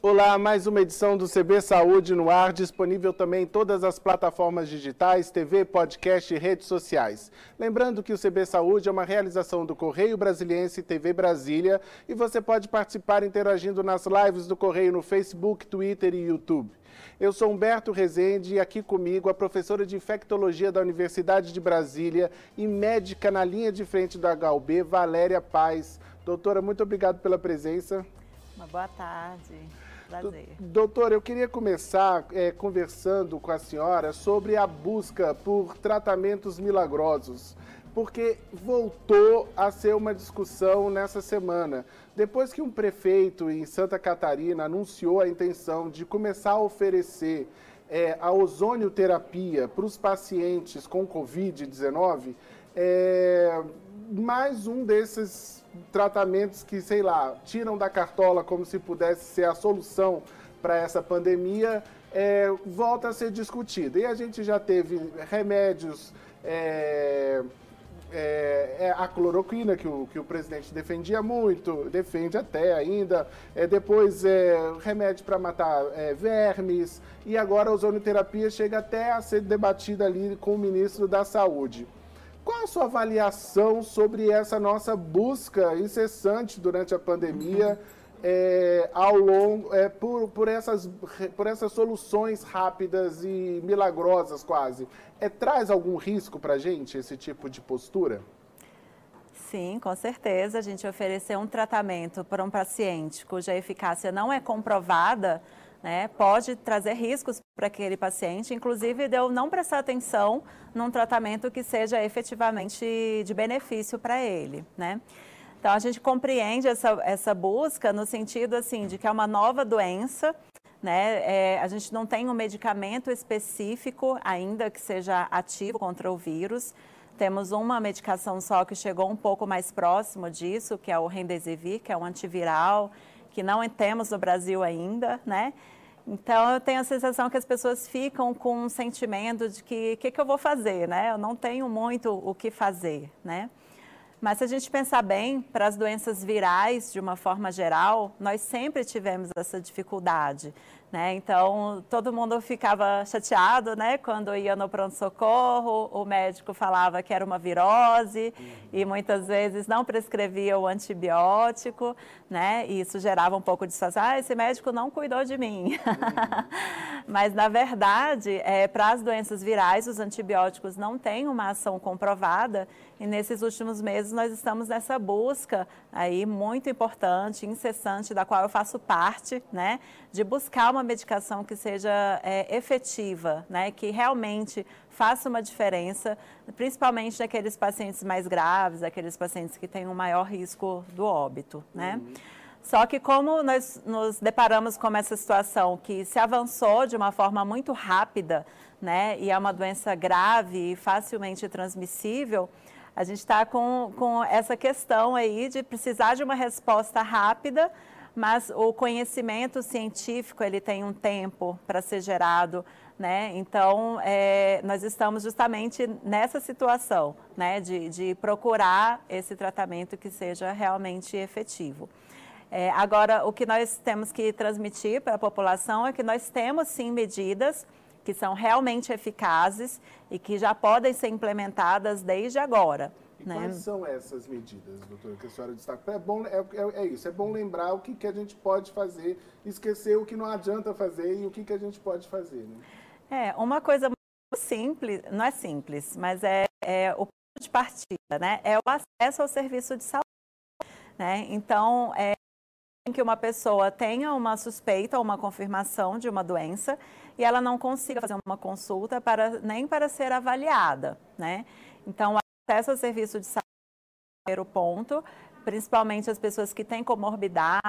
Olá, mais uma edição do CB Saúde no ar, disponível também em todas as plataformas digitais, TV, podcast e redes sociais. Lembrando que o CB Saúde é uma realização do Correio Brasiliense TV Brasília e você pode participar interagindo nas lives do Correio no Facebook, Twitter e YouTube. Eu sou Humberto Rezende e aqui comigo a professora de infectologia da Universidade de Brasília e médica na linha de frente da HUB, Valéria Paz. Doutora, muito obrigado pela presença. Uma boa tarde. Prazer. Doutor, eu queria começar é, conversando com a senhora sobre a busca por tratamentos milagrosos, porque voltou a ser uma discussão nessa semana. Depois que um prefeito em Santa Catarina anunciou a intenção de começar a oferecer é, a ozonioterapia para os pacientes com Covid-19, é, mais um desses tratamentos que, sei lá, tiram da cartola como se pudesse ser a solução para essa pandemia, é, volta a ser discutida. E a gente já teve remédios, é, é, é a cloroquina, que o, que o presidente defendia muito, defende até ainda, é, depois é, remédio para matar é, vermes, e agora a ozonoterapia chega até a ser debatida ali com o ministro da Saúde. Qual a sua avaliação sobre essa nossa busca incessante durante a pandemia é, ao longo, é, por, por, essas, por essas soluções rápidas e milagrosas quase? É, traz algum risco para a gente esse tipo de postura? Sim, com certeza. A gente oferecer um tratamento para um paciente cuja eficácia não é comprovada né, pode trazer riscos para aquele paciente, inclusive de eu não prestar atenção num tratamento que seja efetivamente de benefício para ele, né? Então a gente compreende essa, essa busca no sentido assim de que é uma nova doença, né? É, a gente não tem um medicamento específico ainda que seja ativo contra o vírus. Temos uma medicação só que chegou um pouco mais próximo disso, que é o Remdesivir, que é um antiviral que não temos no Brasil ainda, né? Então eu tenho a sensação que as pessoas ficam com um sentimento de que o que, que, eu vou fazer, né? Eu não tenho muito o que fazer, né? Mas se a gente pensar bem, para as doenças virais, de uma forma geral, nós sempre tivemos essa dificuldade. Né? Então, todo mundo ficava chateado né? quando ia no pronto-socorro, o médico falava que era uma virose uhum. e muitas vezes não prescrevia o antibiótico, né? e isso gerava um pouco de sensação, ah, esse médico não cuidou de mim. Uhum. Mas, na verdade, é, para as doenças virais, os antibióticos não têm uma ação comprovada e nesses últimos meses nós estamos nessa busca aí muito importante, incessante, da qual eu faço parte, né? de buscar uma medicação que seja é, efetiva, né, que realmente faça uma diferença, principalmente naqueles pacientes mais graves, aqueles pacientes que têm um maior risco do óbito, né? Uhum. Só que como nós nos deparamos com essa situação que se avançou de uma forma muito rápida, né, e é uma doença grave e facilmente transmissível, a gente está com, com essa questão aí de precisar de uma resposta rápida, mas o conhecimento científico ele tem um tempo para ser gerado, né? Então é, nós estamos justamente nessa situação, né, de, de procurar esse tratamento que seja realmente efetivo. É, agora, o que nós temos que transmitir para a população é que nós temos sim medidas que são realmente eficazes e que já podem ser implementadas desde agora. E né? quais são essas medidas, doutora, que a senhora destaca? É, bom, é, é, é, isso, é bom lembrar o que, que a gente pode fazer, esquecer o que não adianta fazer e o que, que a gente pode fazer. Né? É, uma coisa muito simples, não é simples, mas é, é o ponto de partida, né? É o acesso ao serviço de saúde. Né? Então, é que uma pessoa tenha uma suspeita ou uma confirmação de uma doença e ela não consiga fazer uma consulta para, nem para ser avaliada, né? Então, acesso ao serviço de saúde é o primeiro ponto, principalmente as pessoas que têm comorbidade,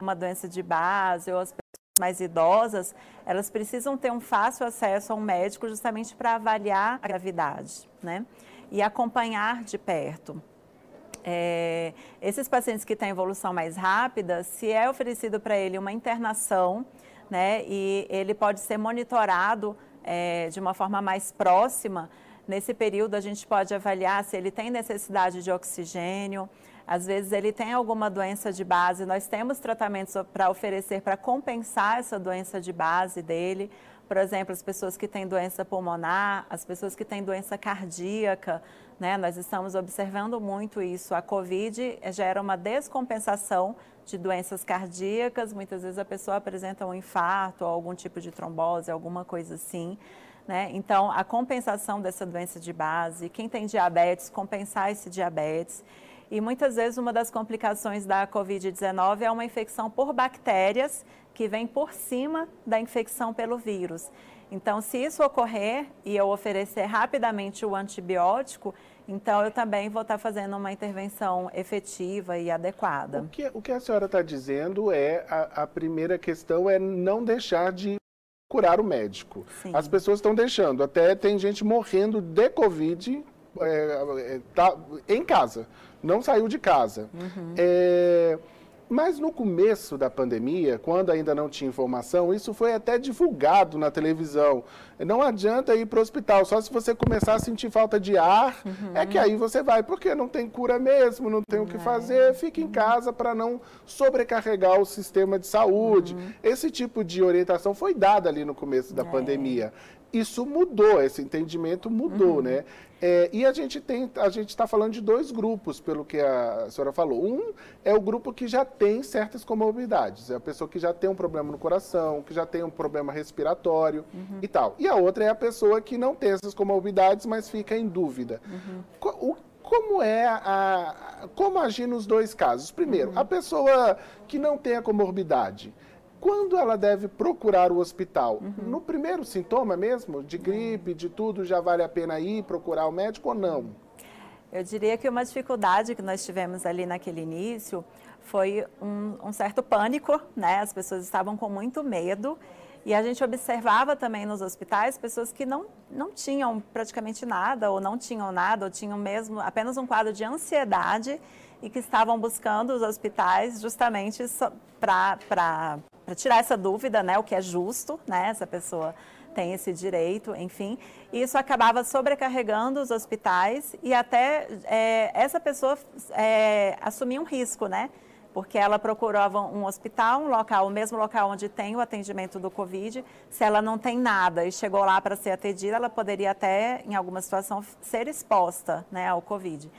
uma doença de base ou as pessoas mais idosas, elas precisam ter um fácil acesso a um médico justamente para avaliar a gravidade, né? E acompanhar de perto. É, esses pacientes que têm evolução mais rápida, se é oferecido para ele uma internação, né, e ele pode ser monitorado é, de uma forma mais próxima, Nesse período, a gente pode avaliar se ele tem necessidade de oxigênio, Às vezes ele tem alguma doença de base, nós temos tratamentos para oferecer para compensar essa doença de base dele. Por exemplo, as pessoas que têm doença pulmonar, as pessoas que têm doença cardíaca, né? Nós estamos observando muito isso. A COVID gera uma descompensação de doenças cardíacas, muitas vezes a pessoa apresenta um infarto, ou algum tipo de trombose, alguma coisa assim. Né? Então, a compensação dessa doença de base, quem tem diabetes, compensar esse diabetes. E muitas vezes uma das complicações da Covid-19 é uma infecção por bactérias que vem por cima da infecção pelo vírus. Então, se isso ocorrer e eu oferecer rapidamente o antibiótico, então eu também vou estar fazendo uma intervenção efetiva e adequada. O que, o que a senhora está dizendo é, a, a, primeira questão é não deixar de curar o médico. Sim. As pessoas estão deixando, até tem gente morrendo de Covid é, é, tá, em casa, não saiu de casa. Uhum. É, mas no começo da pandemia, quando ainda não tinha informação, isso foi até divulgado na televisão. Não adianta ir para o hospital, só se você começar a sentir falta de ar, uhum. é que aí você vai, porque não tem cura mesmo, não tem o que é. fazer, fique em casa para não sobrecarregar o sistema de saúde. Uhum. Esse tipo de orientação foi dada ali no começo da é. pandemia isso mudou, esse entendimento mudou, uhum. né? É, e a gente tem, a gente está falando de dois grupos, pelo que a senhora falou. Um é o grupo que já tem certas comorbidades, é a pessoa que já tem um problema no coração, que já tem um problema respiratório uhum. e tal. E a outra é a pessoa que não tem essas comorbidades, mas fica em dúvida. Uhum. Como é a, como agir nos dois casos? Primeiro, uhum. a pessoa que não tem a comorbidade, quando ela deve procurar o hospital? Uhum. No primeiro sintoma mesmo, de gripe, de tudo, já vale a pena ir procurar o médico ou não? Eu diria que uma dificuldade que nós tivemos ali naquele início foi um, um certo pânico, né? As pessoas estavam com muito medo e a gente observava também nos hospitais pessoas que não, não tinham praticamente nada, ou não tinham nada, ou tinham mesmo apenas um quadro de ansiedade e que estavam buscando os hospitais justamente para tirar essa dúvida, né, o que é justo, né, essa pessoa tem esse direito, enfim. E isso acabava sobrecarregando os hospitais e até é, essa pessoa é, assumia um risco, né? Porque ela procurava um hospital, um local, o mesmo local onde tem o atendimento do Covid. Se ela não tem nada e chegou lá para ser atendida, ela poderia até, em alguma situação, ser exposta né, ao Covid.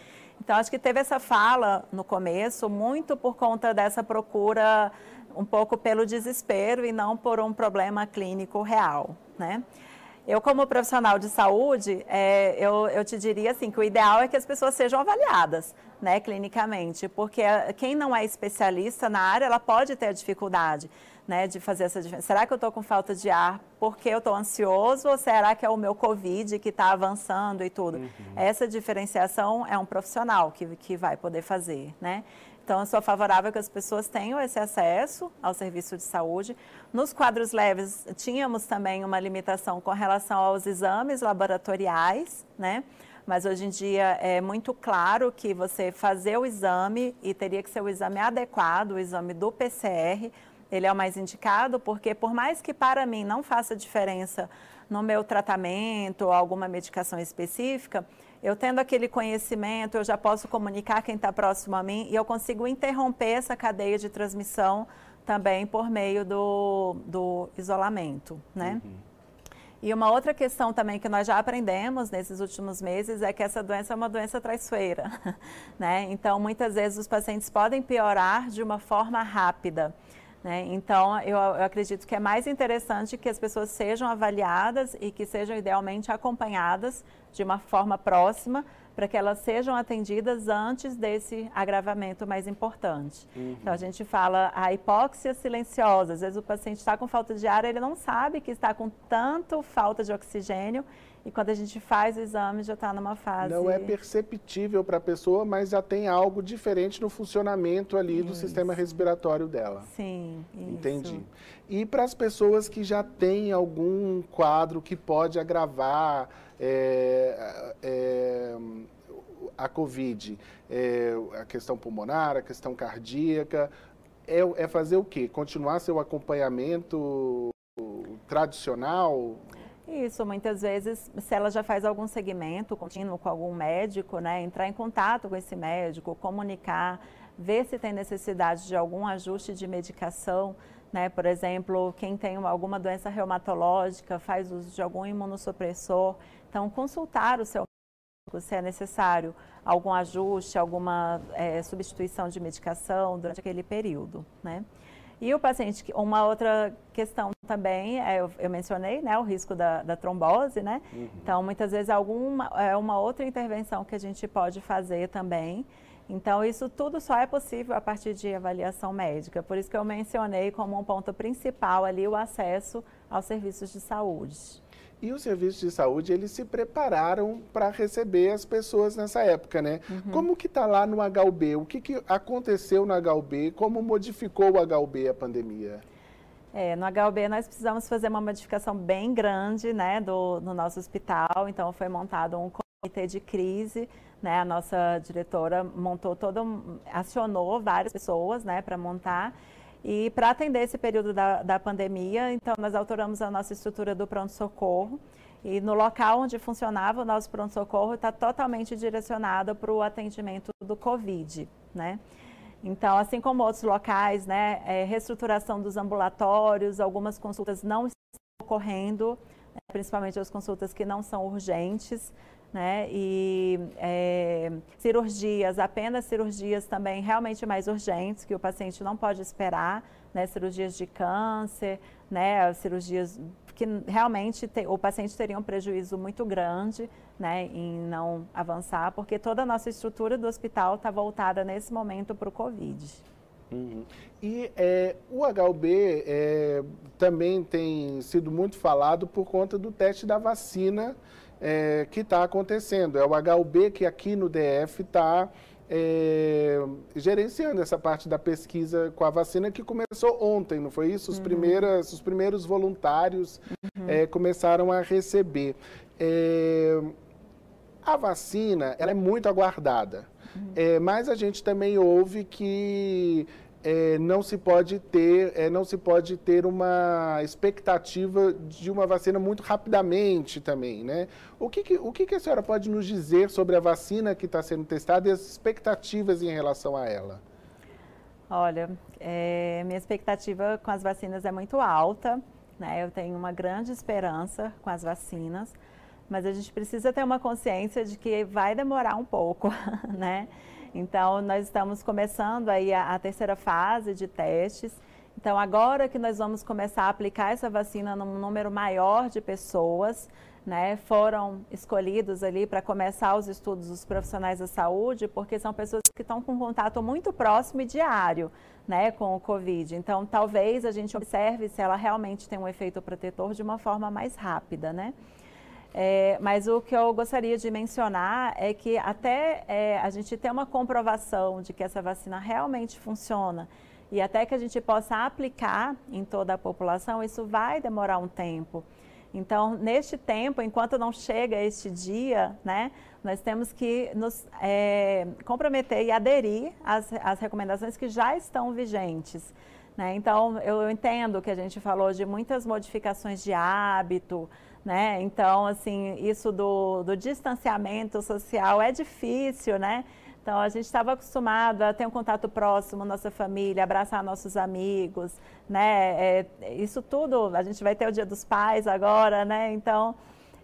Então, acho que teve essa fala no começo, muito por conta dessa procura um pouco pelo desespero e não por um problema clínico real, né? Eu, como profissional de saúde, é, eu, eu te diria assim que o ideal é que as pessoas sejam avaliadas, né, clinicamente, porque quem não é especialista na área, ela pode ter dificuldade, né, de fazer essa diferença. Será que eu estou com falta de ar porque eu estou ansioso ou será que é o meu Covid que está avançando e tudo? Uhum. Essa diferenciação é um profissional que, que vai poder fazer, né? Então, eu sou favorável que as pessoas tenham esse acesso ao serviço de saúde. Nos quadros leves, tínhamos também uma limitação com relação aos exames laboratoriais, né? Mas hoje em dia é muito claro que você fazer o exame e teria que ser o exame adequado, o exame do PCR, ele é o mais indicado, porque por mais que para mim não faça diferença no meu tratamento ou alguma medicação específica, eu tendo aquele conhecimento, eu já posso comunicar quem está próximo a mim e eu consigo interromper essa cadeia de transmissão também por meio do, do isolamento, né? Uhum. E uma outra questão também que nós já aprendemos nesses últimos meses é que essa doença é uma doença traiçoeira, né? Então, muitas vezes os pacientes podem piorar de uma forma rápida. Né? Então, eu, eu, acredito que é mais interessante que as pessoas sejam avaliadas e que sejam idealmente acompanhadas de uma forma próxima para que elas sejam atendidas antes desse agravamento mais importante. Uhum. Então, a gente fala a hipóxia silenciosa. Às vezes o paciente está com falta de ar, ele não sabe que está com tanto falta de oxigênio e quando a gente faz o exame, já está numa fase. Não é perceptível para a pessoa, mas já tem algo diferente no funcionamento ali isso. do sistema respiratório dela. Sim. Isso. Entendi. E para as pessoas que já têm algum quadro que pode agravar é, é, a Covid, é, a questão pulmonar, a questão cardíaca, é, é fazer o quê? Continuar seu acompanhamento tradicional? Isso, muitas vezes, se ela já faz algum segmento contínuo com algum médico, né, entrar em contato com esse médico, comunicar, ver se tem necessidade de algum ajuste de medicação, né, por exemplo, quem tem alguma doença reumatológica, faz uso de algum imunossupressor, então consultar o seu médico se é necessário algum ajuste, alguma é, substituição de medicação durante aquele período, né. E o paciente, uma outra questão também, é, eu, eu, mencionei, né, o risco da, da trombose, né? Uhum. Então, muitas vezes, alguma, é uma outra intervenção que a gente pode fazer também. Então, isso tudo só é possível a partir de avaliação médica. Por isso que eu mencionei como um ponto principal ali o acesso aos serviços de saúde. E os serviços de saúde, eles se prepararam para receber as pessoas nessa época, né? Uhum. Como que está lá no HUB? O que, que aconteceu no HUB? Como modificou o HUB a pandemia? É, no HUB nós precisamos fazer uma modificação bem grande, né, do, no nosso hospital. Então, foi montado um comitê de crise, né? A nossa diretora montou todo, acionou várias pessoas, né, para montar. E para atender esse período da, da pandemia, então nós alteramos a nossa estrutura do pronto-socorro. E no local onde funcionava o nosso pronto-socorro está totalmente direcionado para o atendimento do Covid, né? Então, assim como outros locais, né, é, reestruturação dos ambulatórios, algumas consultas não estão ocorrendo, né, principalmente as consultas que não são urgentes, né? E é, cirurgias, apenas cirurgias também realmente mais urgentes, que o paciente não pode esperar, né? Cirurgias de câncer, né? Cirurgias que realmente te, o paciente teria um prejuízo muito grande, né? Em não avançar, porque toda a nossa estrutura do hospital está voltada nesse momento para o Covid. Uhum. E é, o HUB é, também tem sido muito falado por conta do teste da vacina é, que está acontecendo. É o HUB que aqui no DF está é, gerenciando essa parte da pesquisa com a vacina que começou ontem, não foi isso? Os, uhum. primeiras, os primeiros voluntários uhum. é, começaram a receber. É, a vacina ela é muito aguardada, uhum. É, mas a gente também ouve que é, não se pode ter é, não se pode ter uma expectativa de uma vacina muito rapidamente também, né? O que, que o que, que, a senhora pode nos dizer sobre a vacina que está sendo testada e as expectativas em relação a ela? Olha, é, minha expectativa com as vacinas é muito alta, né? Eu tenho uma grande esperança com as vacinas, mas a gente precisa ter uma consciência de que vai demorar um pouco, né? Então, nós estamos começando aí a, a terceira fase de testes. Então, agora que nós vamos começar a aplicar essa vacina num número maior de pessoas, né, foram escolhidos ali para começar os estudos dos profissionais da saúde, porque são pessoas que estão com contato muito próximo e diário, né, com o Covid. Então, talvez a gente observe se ela realmente tem um efeito protetor de uma forma mais rápida, né? É, mas o que eu gostaria de mencionar é que até é, a gente ter uma comprovação de que essa vacina realmente funciona e até que a gente possa aplicar em toda a população, isso vai demorar um tempo. Então, neste tempo, enquanto não chega este dia, né, nós temos que nos é, comprometer e aderir às, às recomendações que já estão vigentes. Né? Então, eu entendo que a gente falou de muitas modificações de hábito, né? Então, assim, isso do, do distanciamento social é difícil, né? Então, a gente estava acostumado a ter um contato próximo, nossa família, abraçar nossos amigos, né? É, isso tudo, a gente vai ter o Dia dos Pais agora, né? Então,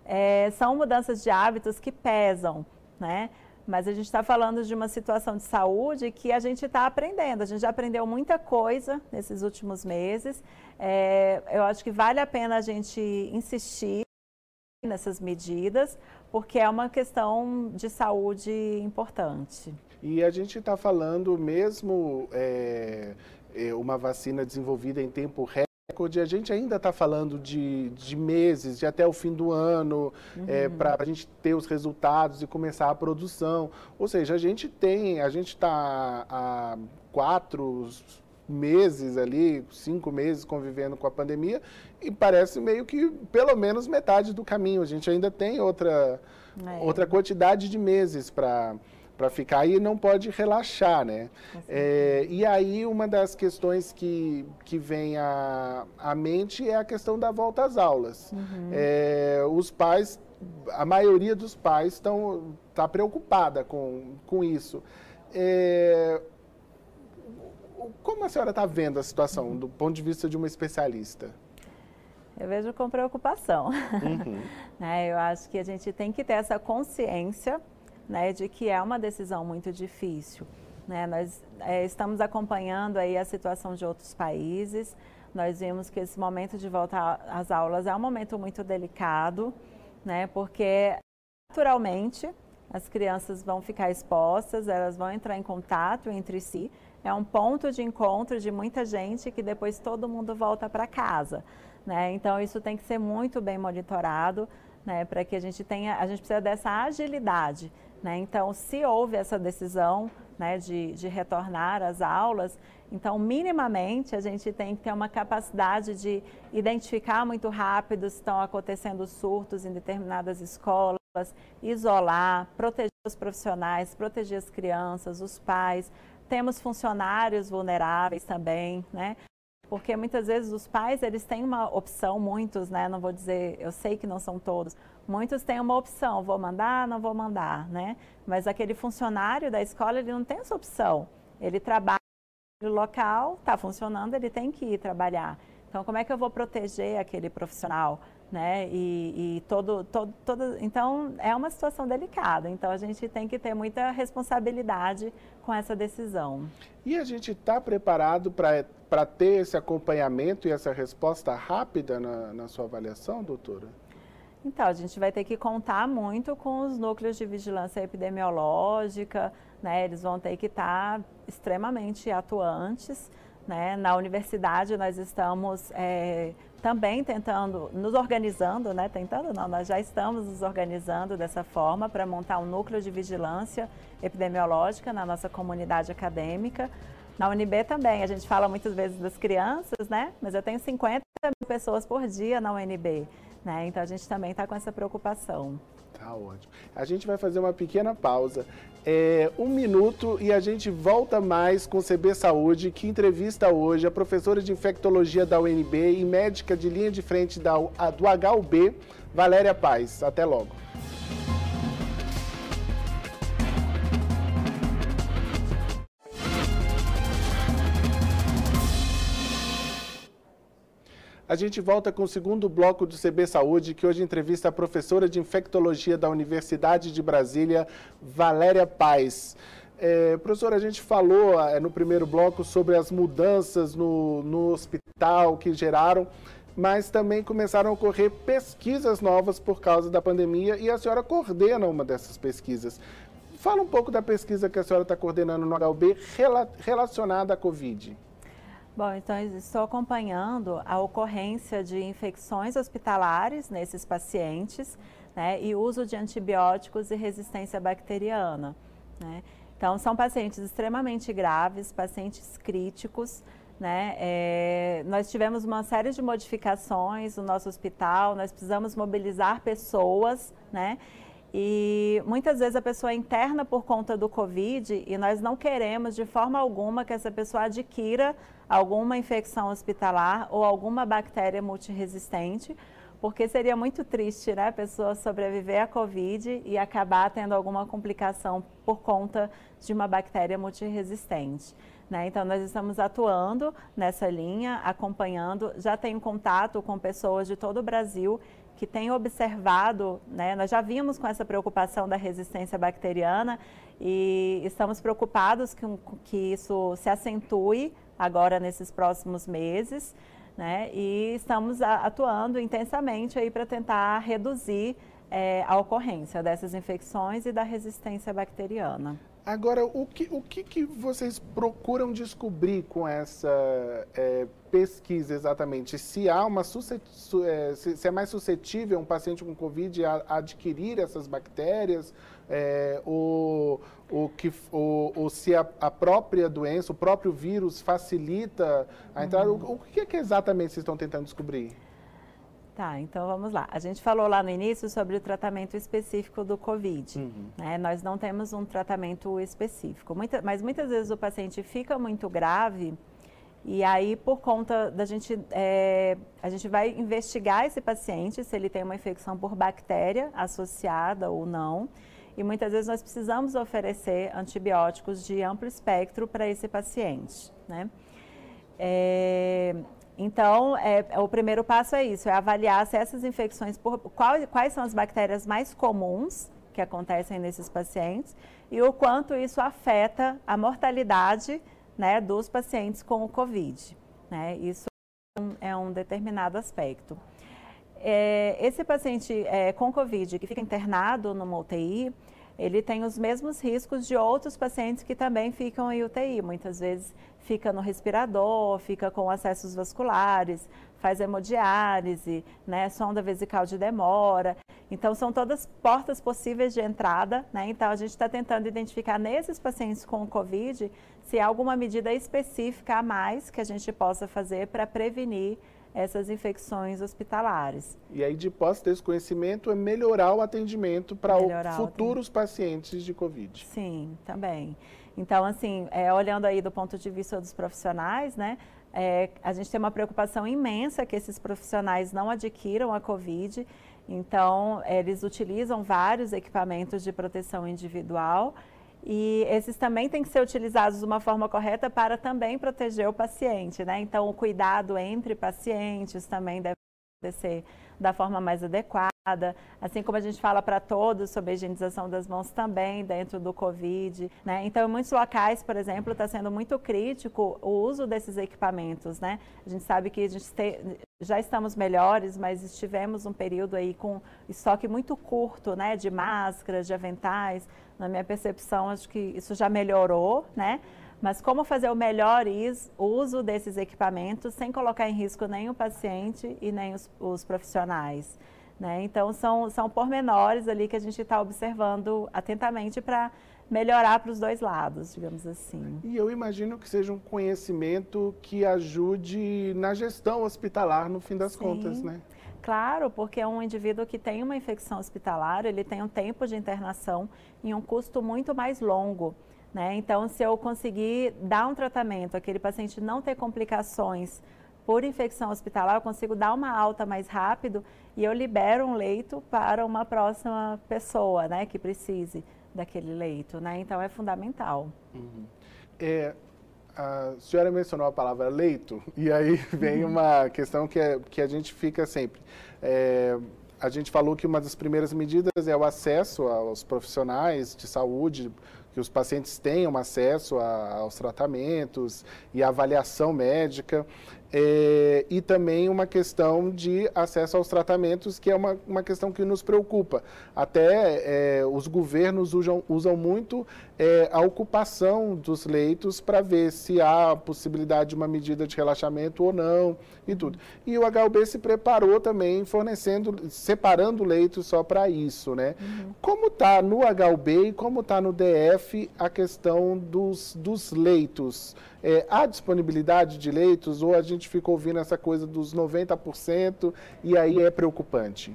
é, são mudanças de hábitos que pesam, né? Mas a gente está falando de uma situação de saúde que a gente está aprendendo. A gente já aprendeu muita coisa nesses últimos meses. É, eu acho que vale a pena a gente insistir nessas medidas, porque é uma questão de saúde importante. E a gente está falando mesmo é, uma vacina desenvolvida em tempo recorde, a gente ainda está falando de, de, meses, de até o fim do ano, uhum. é, para a gente ter os resultados e começar a produção. Ou seja, a gente tem, a gente está há quatro, meses ali, cinco meses convivendo com a pandemia e parece meio que pelo menos metade do caminho. A gente ainda tem outra, é. outra quantidade de meses para para ficar e não pode relaxar, né? É, e aí uma das questões que, que vem à, à mente é a questão da volta às aulas. Uhum. É, os pais, a maioria dos pais estão tá preocupada com, com isso. É, como a senhora está vendo a situação do ponto de vista de uma especialista? Eu vejo com preocupação. Uhum. né, eu acho que a gente tem que ter essa consciência né, de que é uma decisão muito difícil. Né? Nós é, estamos acompanhando aí a situação de outros países. Nós vimos que esse momento de volta às aulas é um momento muito delicado, né? porque naturalmente as crianças vão ficar expostas, elas vão entrar em contato entre si. É um ponto de encontro de muita gente que depois todo mundo volta para casa. Né? Então isso tem que ser muito bem monitorado, né? Para que a gente tenha, a gente precisa dessa agilidade, né? Então se houve essa decisão, né, de, de retornar às aulas, então minimamente a gente tem que ter uma capacidade de identificar muito rápido se estão acontecendo surtos em determinadas escolas, isolar, proteger os profissionais, proteger as crianças, os pais. Temos funcionários vulneráveis também, né? porque muitas vezes os pais eles têm uma opção, muitos, né? Não vou dizer, eu sei que não são todos, muitos têm uma opção, vou mandar, não vou mandar, né? Mas aquele funcionário da escola ele não tem essa opção, ele trabalha no local, está funcionando, ele tem que ir trabalhar. Então, como é que eu vou proteger aquele profissional? Né? E, e todo, todo, todo, então é uma situação delicada. Então a gente tem que ter muita responsabilidade com essa decisão. E a gente está preparado para ter esse acompanhamento e essa resposta rápida na, na sua avaliação, doutora? Então, a gente vai ter que contar muito com os núcleos de vigilância epidemiológica, né? Eles vão ter que estar tá extremamente atuantes. Né? Na universidade, nós estamos é, também tentando, nos organizando, né? Tentando não, nós já estamos nos organizando dessa forma para montar um núcleo de vigilância epidemiológica na nossa comunidade acadêmica. Na UNB também, a gente fala muitas vezes das crianças, né? Mas eu tenho 50 mil pessoas por dia na UNB, né? Então a gente também está com essa preocupação. Tá ótimo. A gente vai fazer uma pequena pausa. É, um minuto e a gente volta mais com o CB Saúde, que entrevista hoje a professora de infectologia da UNB e médica de linha de frente da, do HUB, Valéria Paz. Até logo. A gente volta com o segundo bloco do CB Saúde, que hoje entrevista a professora de infectologia da Universidade de Brasília, Valéria Paz. É, professora, a gente falou é, no primeiro bloco sobre as mudanças no, no hospital que geraram, mas também começaram a ocorrer pesquisas novas por causa da pandemia e a senhora coordena uma dessas pesquisas. Fala um pouco da pesquisa que a senhora está coordenando no HUB relacionada à Covid. Bom, então estou acompanhando a ocorrência de infecções hospitalares nesses pacientes né, e uso de antibióticos e resistência bacteriana. Né? Então, são pacientes extremamente graves, pacientes críticos. Né? É, nós tivemos uma série de modificações no nosso hospital, nós precisamos mobilizar pessoas, né? E muitas vezes a pessoa é interna por conta do Covid e nós não queremos de forma alguma que essa pessoa adquira alguma infecção hospitalar ou alguma bactéria multiresistente, porque seria muito triste né, a pessoa sobreviver à Covid e acabar tendo alguma complicação por conta de uma bactéria multiresistente. Né? Então, nós estamos atuando nessa linha, acompanhando, já tenho contato com pessoas de todo o Brasil que têm observado, né, nós já vimos com essa preocupação da resistência bacteriana e estamos preocupados que, que isso se acentue agora nesses próximos meses, né, e estamos atuando intensamente aí para tentar reduzir é, a ocorrência dessas infecções e da resistência bacteriana. Agora, o que, o que, que vocês procuram descobrir com essa é, pesquisa exatamente? Se há uma é, se é mais suscetível um paciente com Covid a, a adquirir essas bactérias, é, ou, ou, que, ou, ou se a, a, própria doença, o próprio vírus facilita a entrada? Uhum. O, o que é que exatamente vocês estão tentando descobrir? Tá, então vamos lá. A gente falou lá no início sobre o tratamento específico do Covid. Uhum. Né? Nós não temos um tratamento específico, Muita, mas muitas vezes o paciente fica muito grave e aí, por conta da gente, é, a gente vai investigar esse paciente se ele tem uma infecção por bactéria associada ou não. E muitas vezes nós precisamos oferecer antibióticos de amplo espectro para esse paciente, né? É, então, é, o primeiro passo é isso, é avaliar se essas infecções, por, qual, quais são as bactérias mais comuns que acontecem nesses pacientes e o quanto isso afeta a mortalidade né, dos pacientes com o Covid. Né? Isso é um determinado aspecto. É, esse paciente é, com Covid que fica internado numa UTI, ele tem os mesmos riscos de outros pacientes que também ficam em UTI. Muitas vezes fica no respirador, fica com acessos vasculares, faz hemodiálise, né, sonda vesical de demora. Então, são todas portas possíveis de entrada. Né? Então, a gente está tentando identificar nesses pacientes com Covid se há alguma medida específica a mais que a gente possa fazer para prevenir essas infecções hospitalares. E aí, de posse desse conhecimento, é melhorar o atendimento para futuros pacientes de Covid. Sim, também. Então, assim, é, olhando aí do ponto de vista dos profissionais, né, é, a gente tem uma preocupação imensa que esses profissionais não adquiram a Covid. Então, eles utilizam vários equipamentos de proteção individual e esses também têm que ser utilizados de uma forma correta para também proteger o paciente, né? Então, o cuidado entre pacientes também deve ser da forma mais adequada. Assim como a gente fala para todos sobre a higienização das mãos também dentro do Covid, né? Então, em muitos locais, por exemplo, está sendo muito crítico o uso desses equipamentos, né? A gente sabe que a gente te, já estamos melhores, mas estivemos um período aí com estoque muito curto, né? De máscaras, de aventais. Na minha percepção, acho que isso já melhorou, né? Mas como fazer o melhor uso desses equipamentos sem colocar em risco nem o paciente e nem os, os profissionais. Né? Então, são, são pormenores ali que a gente está observando atentamente para melhorar para os dois lados, digamos assim. E eu imagino que seja um conhecimento que ajude na gestão hospitalar, no fim das Sim. contas, né? Claro, porque um indivíduo que tem uma infecção hospitalar, ele tem um tempo de internação e um custo muito mais longo. Né? Então, se eu conseguir dar um tratamento, aquele paciente não ter complicações por infecção hospitalar, eu consigo dar uma alta mais rápido e eu libero um leito para uma próxima pessoa né, que precise daquele leito. Né? Então, é fundamental. Uhum. É, a senhora mencionou a palavra leito, e aí vem uhum. uma questão que, é, que a gente fica sempre. É, a gente falou que uma das primeiras medidas é o acesso aos profissionais de saúde, que os pacientes tenham acesso a, aos tratamentos e avaliação médica. É, e também uma questão de acesso aos tratamentos, que é uma, uma questão que nos preocupa. Até é, os governos usam, usam muito é, a ocupação dos leitos para ver se há possibilidade de uma medida de relaxamento ou não e tudo. E o HUB se preparou também fornecendo, separando leitos só para isso, né? Uhum. Como está no HUB e como está no DF a questão dos, dos leitos? É, há disponibilidade de leitos ou a gente fica ouvindo essa coisa dos 90% e aí é preocupante?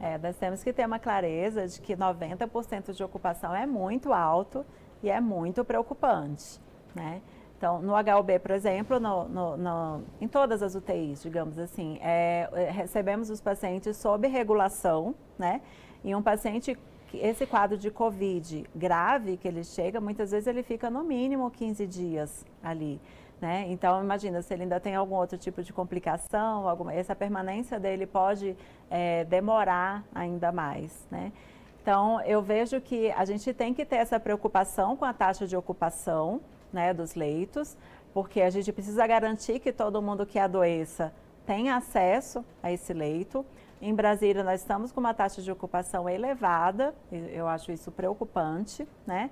É, nós temos que ter uma clareza de que 90% de ocupação é muito alto e é muito preocupante, né? Então, no HUB, por exemplo, no, no, no, em todas as UTIs, digamos assim, é, é, recebemos os pacientes sob regulação, né? E um paciente esse quadro de Covid grave que ele chega, muitas vezes ele fica no mínimo 15 dias ali. Né? Então, imagina, se ele ainda tem algum outro tipo de complicação, alguma, essa permanência dele pode é, demorar ainda mais. Né? Então, eu vejo que a gente tem que ter essa preocupação com a taxa de ocupação né, dos leitos, porque a gente precisa garantir que todo mundo que adoeça tenha acesso a esse leito. Em Brasília, nós estamos com uma taxa de ocupação elevada, eu acho isso preocupante, né?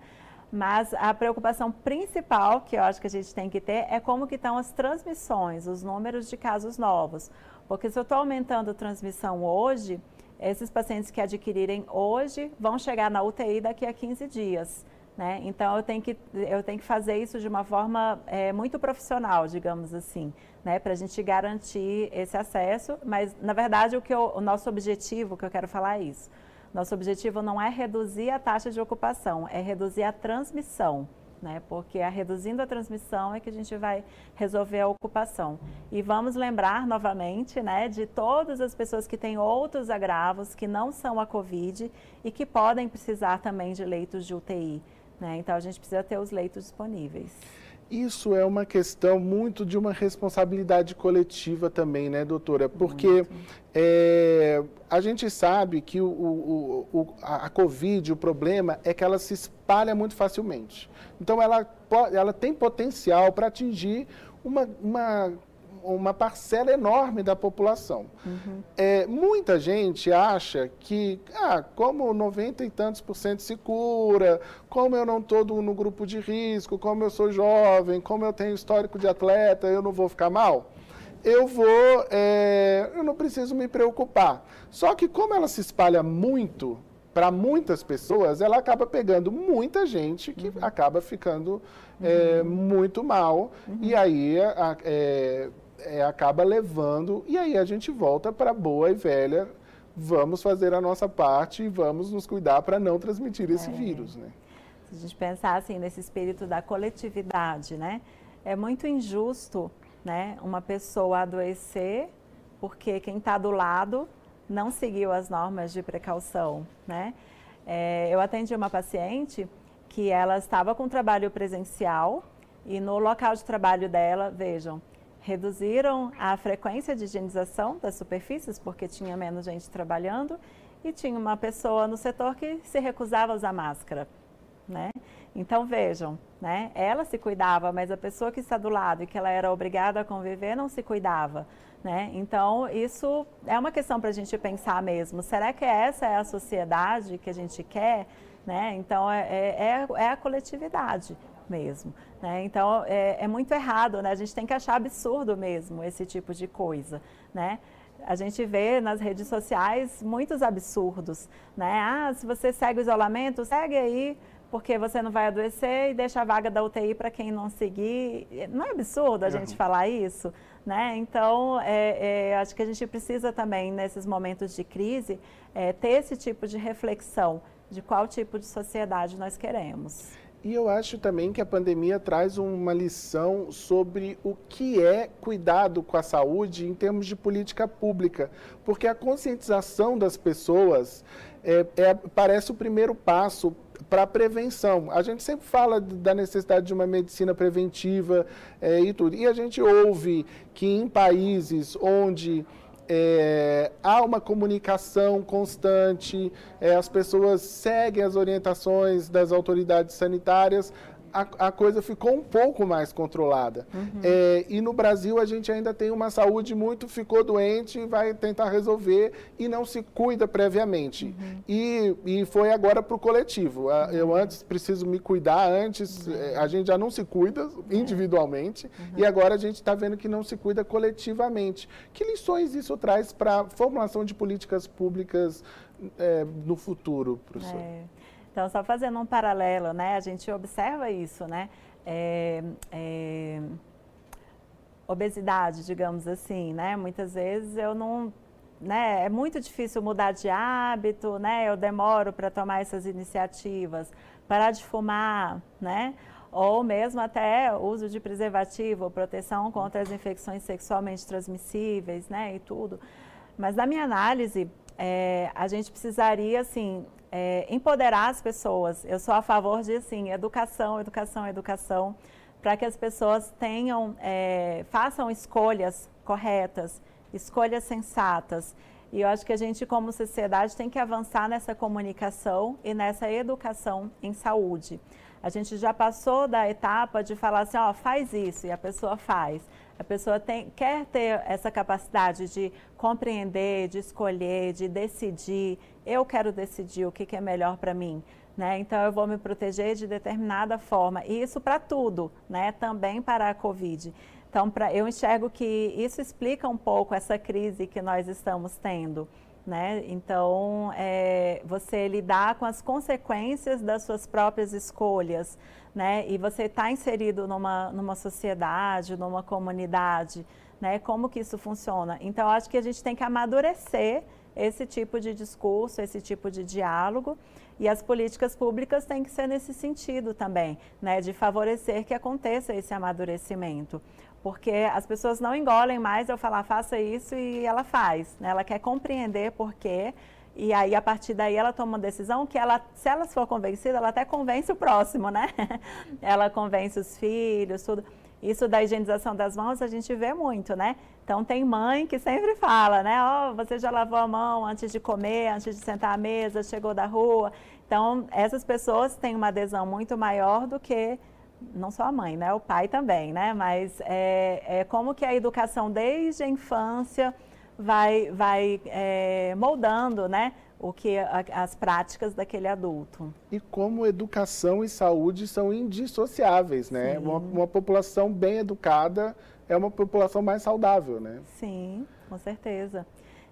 Mas a preocupação principal que eu acho que a gente tem que ter é como que estão as transmissões, os números de casos novos. Porque se eu estou aumentando a transmissão hoje, esses pacientes que adquirirem hoje vão chegar na UTI daqui a 15 dias. Né? Então eu tenho, que, eu tenho que fazer isso de uma forma é, muito profissional, digamos assim, né? para a gente garantir esse acesso. Mas, na verdade, o, que eu, o nosso objetivo, que eu quero falar é isso. Nosso objetivo não é reduzir a taxa de ocupação, é reduzir a transmissão né? Porque a reduzindo a transmissão é que a gente vai resolver a ocupação. E vamos lembrar novamente, né, de todas as pessoas que têm outros agravos que não são a COVID e que podem precisar também de leitos de UTI, né? Então a gente precisa ter os leitos disponíveis. Isso é uma questão muito de uma responsabilidade coletiva também, né, doutora? Porque é, a gente sabe que o, o, o, a Covid, o problema é que ela se espalha muito facilmente. Então, ela, ela tem potencial para atingir uma, uma uma parcela enorme da população. Uhum. É, muita gente acha que, ah, como 90 e tantos por cento se cura, como eu não estou no grupo de risco, como eu sou jovem, como eu tenho histórico de atleta, eu não vou ficar mal eu vou, é, eu não preciso me preocupar. Só que como ela se espalha muito para muitas pessoas, ela acaba pegando muita gente que uhum. acaba ficando é, uhum. muito mal. Uhum. E aí a, é, é, acaba levando, e aí a gente volta para boa e velha, vamos fazer a nossa parte e vamos nos cuidar para não transmitir esse é. vírus, né? Se a gente pensar assim nesse espírito da coletividade, né? É muito injusto, né, uma pessoa adoecer porque quem está do lado não seguiu as normas de precaução, né? É, eu atendi uma paciente que ela estava com trabalho presencial e no local de trabalho dela, vejam, reduziram a frequência de higienização das superfícies, porque tinha menos gente trabalhando, e tinha uma pessoa no setor que se recusava a usar máscara. Né? Então vejam, né? ela se cuidava, mas a pessoa que está do lado e que ela era obrigada a conviver não se cuidava. Né? Então isso é uma questão para a gente pensar mesmo. Será que essa é a sociedade que a gente quer? Né? Então é, é, é a coletividade mesmo. Né? Então, é, é, muito errado, né? a gente tem que achar absurdo mesmo esse tipo de coisa. Né? A gente vê nas redes sociais muitos absurdos. Né? Ah, se você segue o isolamento, segue aí, porque você não vai adoecer e deixa a vaga da UTI para quem não seguir. Não é absurdo a gente falar isso? Né? Então, é, é, acho que a gente precisa também, nesses momentos de crise, é, ter esse tipo de reflexão de qual tipo de sociedade nós queremos. E eu acho também que a pandemia traz uma lição sobre o que é cuidado com a saúde em termos de política pública, porque a conscientização das pessoas é, é, parece o primeiro passo para a prevenção. A gente sempre fala da necessidade de uma medicina preventiva é, e tudo. E a gente ouve que em países onde é, há uma comunicação constante, é, as pessoas seguem as orientações das autoridades sanitárias, a, a coisa ficou um pouco mais controlada. Uhum. É, e no Brasil a gente ainda tem uma saúde muito, ficou doente, vai tentar resolver e não se cuida previamente. Uhum. E, e foi agora para o coletivo. Uhum. Eu antes preciso me cuidar, antes é, a gente já não se cuida individualmente uhum. e agora a gente está vendo que não se cuida coletivamente. Que lições isso traz para a formulação de políticas públicas é, no futuro, professor? É. Então, só fazendo um paralelo, né? A gente observa isso, né? É, é, obesidade, digamos assim, né? Muitas vezes eu não, né? É muito difícil mudar de hábito, né? Eu demoro para tomar essas iniciativas, parar de fumar, né? Ou mesmo até uso de preservativo, proteção contra as infecções sexualmente transmissíveis, né? E tudo. Mas na minha análise, é, a gente precisaria, assim, é, empoderar as pessoas. Eu sou a favor de, assim, educação, educação, educação, para que as pessoas tenham, é, façam escolhas corretas, escolhas sensatas. E eu acho que a gente, como sociedade, tem que avançar nessa comunicação e nessa educação em saúde. A gente já passou da etapa de falar assim, ó, faz isso, e a pessoa faz. A pessoa tem, quer ter essa capacidade de compreender, de escolher, de decidir. Eu quero decidir o que, que é melhor para mim. Né? Então, eu vou me proteger de determinada forma. E isso para tudo, né? também para a Covid. Então, pra, eu enxergo que isso explica um pouco essa crise que nós estamos tendo. Né? Então, é, você lidar com as consequências das suas próprias escolhas, né? E você está inserido numa, numa sociedade, numa comunidade, né? Como que isso funciona? Então, acho que a gente tem que amadurecer esse tipo de discurso, esse tipo de diálogo. E as políticas públicas têm que ser nesse sentido também, né? De favorecer que aconteça esse amadurecimento porque as pessoas não engolem mais eu falar faça isso e ela faz, né? Ela quer compreender por quê e aí a partir daí ela toma uma decisão que ela, se ela for convencida, ela até convence o próximo, né? ela convence os filhos, tudo. Isso da higienização das mãos a gente vê muito, né? Então tem mãe que sempre fala, né? Ó, oh, você já lavou a mão antes de comer, antes de sentar à mesa, chegou da rua. Então essas pessoas têm uma adesão muito maior do que não só a mãe, né? O pai também, né? Mas é, é como que a educação desde a infância vai, vai é, moldando, né? O que as práticas daquele adulto. E como educação e saúde são indissociáveis, né? Uma, uma, população bem educada é uma população mais saudável, né? Sim, com certeza.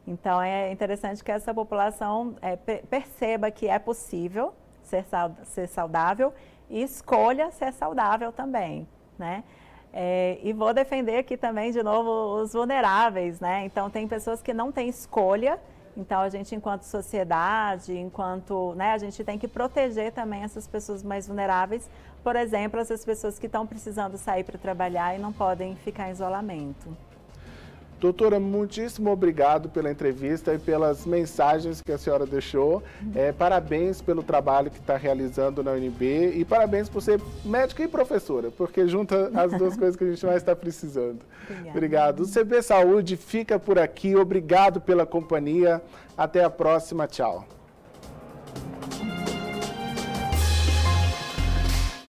Então é interessante que essa população é, perceba que é possível ser, ser saudável e escolha ser saudável também, né? É, e vou defender aqui também, de novo, os vulneráveis, né? Então, tem pessoas que não têm escolha, então a gente, enquanto sociedade, enquanto, né, a gente tem que proteger também essas pessoas mais vulneráveis, por exemplo, essas pessoas que estão precisando sair para trabalhar e não podem ficar em isolamento. Doutora, muitíssimo obrigado pela entrevista e pelas mensagens que a senhora deixou. É, parabéns pelo trabalho que está realizando na UNB e parabéns por ser médica e professora, porque junta as duas coisas que a gente mais está precisando. Obrigada. Obrigado. O CB Saúde fica por aqui. Obrigado pela companhia. Até a próxima. Tchau.